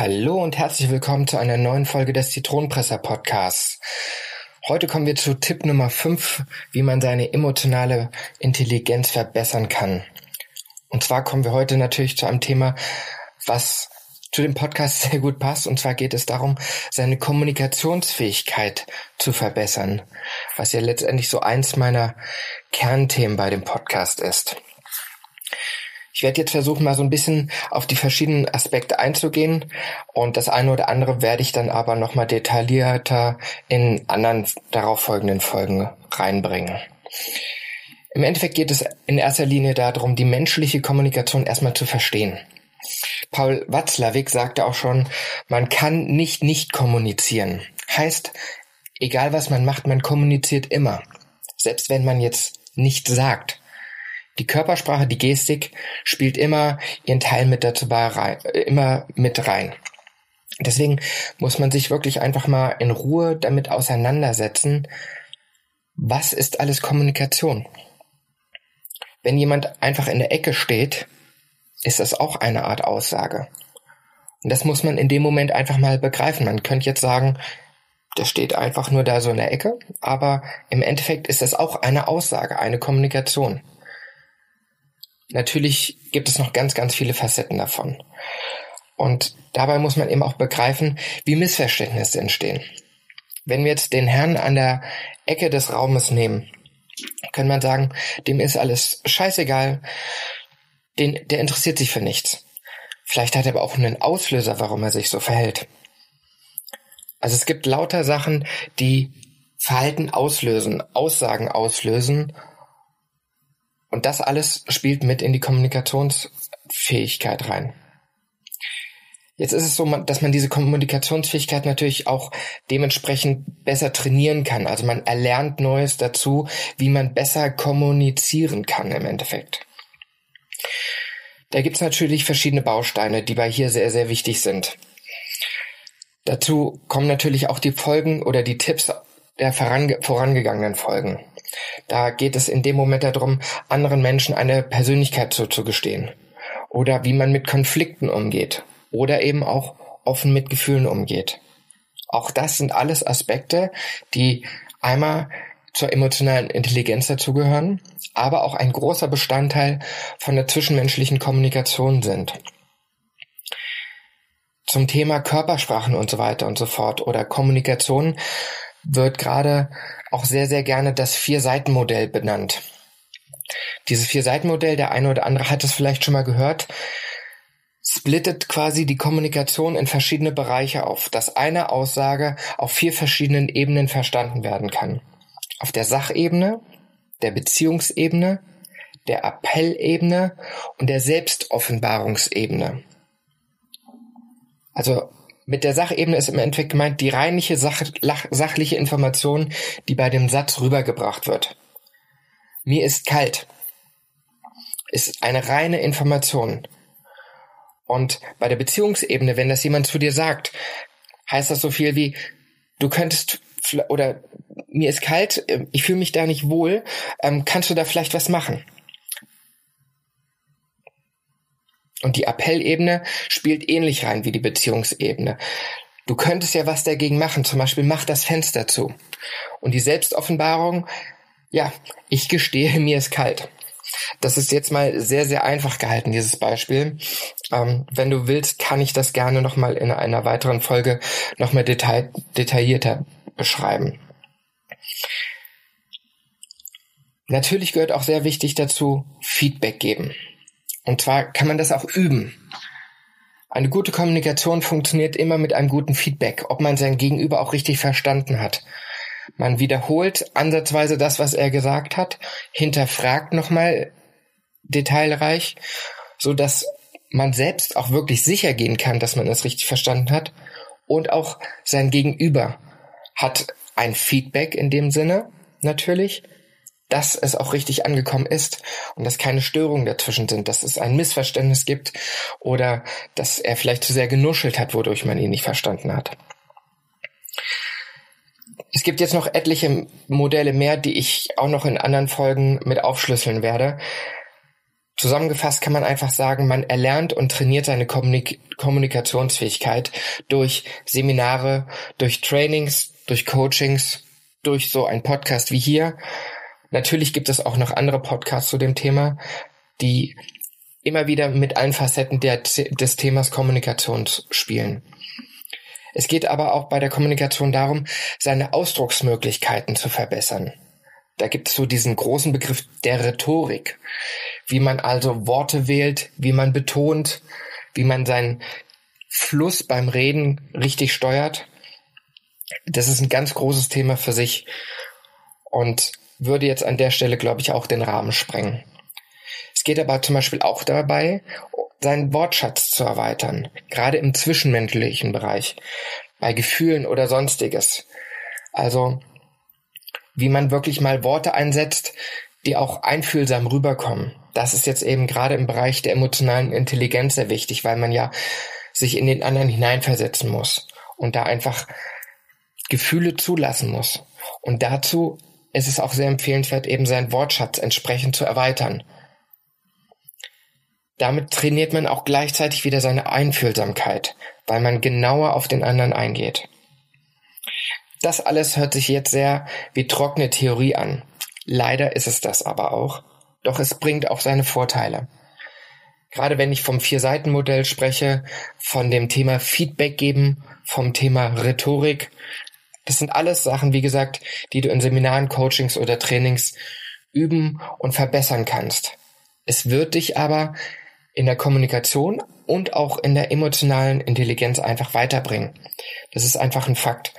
Hallo und herzlich willkommen zu einer neuen Folge des Zitronenpresser Podcasts. Heute kommen wir zu Tipp Nummer 5, wie man seine emotionale Intelligenz verbessern kann. Und zwar kommen wir heute natürlich zu einem Thema, was zu dem Podcast sehr gut passt. Und zwar geht es darum, seine Kommunikationsfähigkeit zu verbessern, was ja letztendlich so eins meiner Kernthemen bei dem Podcast ist. Ich werde jetzt versuchen, mal so ein bisschen auf die verschiedenen Aspekte einzugehen und das eine oder andere werde ich dann aber nochmal detaillierter in anderen darauffolgenden Folgen reinbringen. Im Endeffekt geht es in erster Linie darum, die menschliche Kommunikation erstmal zu verstehen. Paul Watzlawick sagte auch schon, man kann nicht nicht kommunizieren. Heißt, egal was man macht, man kommuniziert immer. Selbst wenn man jetzt nichts sagt. Die Körpersprache, die Gestik spielt immer ihren Teil mit dazu rein, äh, immer mit rein. Deswegen muss man sich wirklich einfach mal in Ruhe damit auseinandersetzen, was ist alles Kommunikation? Wenn jemand einfach in der Ecke steht, ist das auch eine Art Aussage. Und das muss man in dem Moment einfach mal begreifen. Man könnte jetzt sagen, der steht einfach nur da so in der Ecke, aber im Endeffekt ist das auch eine Aussage, eine Kommunikation. Natürlich gibt es noch ganz, ganz viele Facetten davon. Und dabei muss man eben auch begreifen, wie Missverständnisse entstehen. Wenn wir jetzt den Herrn an der Ecke des Raumes nehmen, kann man sagen, dem ist alles scheißegal, den, der interessiert sich für nichts. Vielleicht hat er aber auch einen Auslöser, warum er sich so verhält. Also es gibt lauter Sachen, die Verhalten auslösen, Aussagen auslösen und das alles spielt mit in die Kommunikationsfähigkeit rein. Jetzt ist es so, dass man diese Kommunikationsfähigkeit natürlich auch dementsprechend besser trainieren kann. Also man erlernt Neues dazu, wie man besser kommunizieren kann im Endeffekt. Da gibt's natürlich verschiedene Bausteine, die bei hier sehr, sehr wichtig sind. Dazu kommen natürlich auch die Folgen oder die Tipps der vorangegangenen Folgen. Da geht es in dem Moment darum, anderen Menschen eine Persönlichkeit zuzugestehen. Oder wie man mit Konflikten umgeht. Oder eben auch offen mit Gefühlen umgeht. Auch das sind alles Aspekte, die einmal zur emotionalen Intelligenz dazugehören, aber auch ein großer Bestandteil von der zwischenmenschlichen Kommunikation sind. Zum Thema Körpersprachen und so weiter und so fort oder Kommunikation wird gerade auch sehr, sehr gerne das Vier-Seiten-Modell benannt. Dieses Vier-Seiten-Modell, der eine oder andere hat es vielleicht schon mal gehört, splittet quasi die Kommunikation in verschiedene Bereiche auf, dass eine Aussage auf vier verschiedenen Ebenen verstanden werden kann. Auf der Sachebene, der Beziehungsebene, der Appellebene und der Selbstoffenbarungsebene. Also mit der Sachebene ist im Endeffekt gemeint die reinliche Sach sachliche Information, die bei dem Satz rübergebracht wird. Mir ist kalt. Ist eine reine Information. Und bei der Beziehungsebene, wenn das jemand zu dir sagt, heißt das so viel wie, du könntest oder mir ist kalt, ich fühle mich da nicht wohl, ähm, kannst du da vielleicht was machen? Und die Appellebene spielt ähnlich rein wie die Beziehungsebene. Du könntest ja was dagegen machen, zum Beispiel mach das Fenster zu. Und die Selbstoffenbarung, ja, ich gestehe, mir ist kalt. Das ist jetzt mal sehr, sehr einfach gehalten, dieses Beispiel. Ähm, wenn du willst, kann ich das gerne nochmal in einer weiteren Folge nochmal detail, detaillierter beschreiben. Natürlich gehört auch sehr wichtig dazu, Feedback geben. Und zwar kann man das auch üben. Eine gute Kommunikation funktioniert immer mit einem guten Feedback, ob man sein Gegenüber auch richtig verstanden hat. Man wiederholt ansatzweise das, was er gesagt hat, hinterfragt nochmal detailreich, so dass man selbst auch wirklich sicher gehen kann, dass man es richtig verstanden hat und auch sein Gegenüber hat ein Feedback in dem Sinne natürlich, dass es auch richtig angekommen ist und dass keine Störungen dazwischen sind, dass es ein Missverständnis gibt oder dass er vielleicht zu sehr genuschelt hat, wodurch man ihn nicht verstanden hat. Es gibt jetzt noch etliche Modelle mehr, die ich auch noch in anderen Folgen mit aufschlüsseln werde. Zusammengefasst kann man einfach sagen, man erlernt und trainiert seine Kommunik Kommunikationsfähigkeit durch Seminare, durch Trainings, durch Coachings, durch so ein Podcast wie hier. Natürlich gibt es auch noch andere Podcasts zu dem Thema, die immer wieder mit allen Facetten der, des Themas Kommunikation spielen. Es geht aber auch bei der Kommunikation darum, seine Ausdrucksmöglichkeiten zu verbessern. Da gibt es so diesen großen Begriff der Rhetorik, wie man also Worte wählt, wie man betont, wie man seinen Fluss beim Reden richtig steuert. Das ist ein ganz großes Thema für sich und würde jetzt an der Stelle, glaube ich, auch den Rahmen sprengen. Es geht aber zum Beispiel auch dabei, seinen Wortschatz zu erweitern, gerade im zwischenmenschlichen Bereich, bei Gefühlen oder sonstiges. Also wie man wirklich mal Worte einsetzt, die auch einfühlsam rüberkommen. Das ist jetzt eben gerade im Bereich der emotionalen Intelligenz sehr wichtig, weil man ja sich in den anderen hineinversetzen muss und da einfach Gefühle zulassen muss. Und dazu ist es auch sehr empfehlenswert, eben seinen Wortschatz entsprechend zu erweitern. Damit trainiert man auch gleichzeitig wieder seine Einfühlsamkeit, weil man genauer auf den anderen eingeht. Das alles hört sich jetzt sehr wie trockene Theorie an. Leider ist es das aber auch. Doch es bringt auch seine Vorteile. Gerade wenn ich vom Vier-Seiten-Modell spreche, von dem Thema Feedback geben, vom Thema Rhetorik, das sind alles Sachen, wie gesagt, die du in Seminaren, Coachings oder Trainings üben und verbessern kannst. Es wird dich aber in der Kommunikation und auch in der emotionalen Intelligenz einfach weiterbringen. Das ist einfach ein Fakt.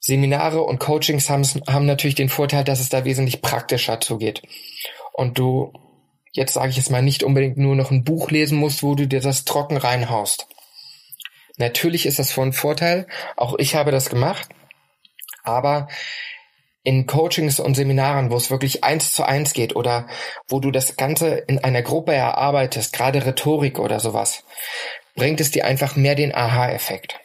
Seminare und Coachings haben, haben natürlich den Vorteil, dass es da wesentlich praktischer zugeht. Und du, jetzt sage ich es mal, nicht unbedingt nur noch ein Buch lesen musst, wo du dir das trocken reinhaust. Natürlich ist das von Vorteil. Auch ich habe das gemacht. Aber in Coachings und Seminaren, wo es wirklich eins zu eins geht oder wo du das Ganze in einer Gruppe erarbeitest, gerade Rhetorik oder sowas, bringt es dir einfach mehr den Aha-Effekt.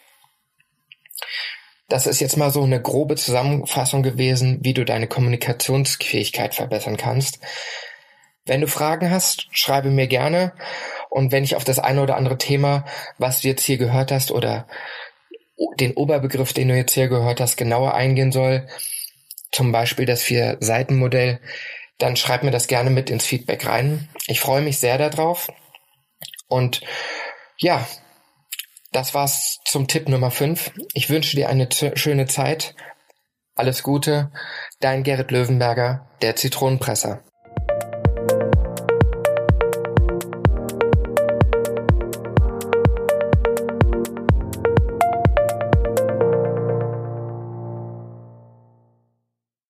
Das ist jetzt mal so eine grobe Zusammenfassung gewesen, wie du deine Kommunikationsfähigkeit verbessern kannst. Wenn du Fragen hast, schreibe mir gerne. Und wenn ich auf das eine oder andere Thema, was du jetzt hier gehört hast, oder den Oberbegriff, den du jetzt hier gehört hast, genauer eingehen soll, zum Beispiel das Vier-Seiten-Modell, dann schreib mir das gerne mit ins Feedback rein. Ich freue mich sehr darauf. Und ja, das war's zum Tipp Nummer 5. Ich wünsche dir eine schöne Zeit. Alles Gute. Dein Gerrit Löwenberger, der Zitronenpresser.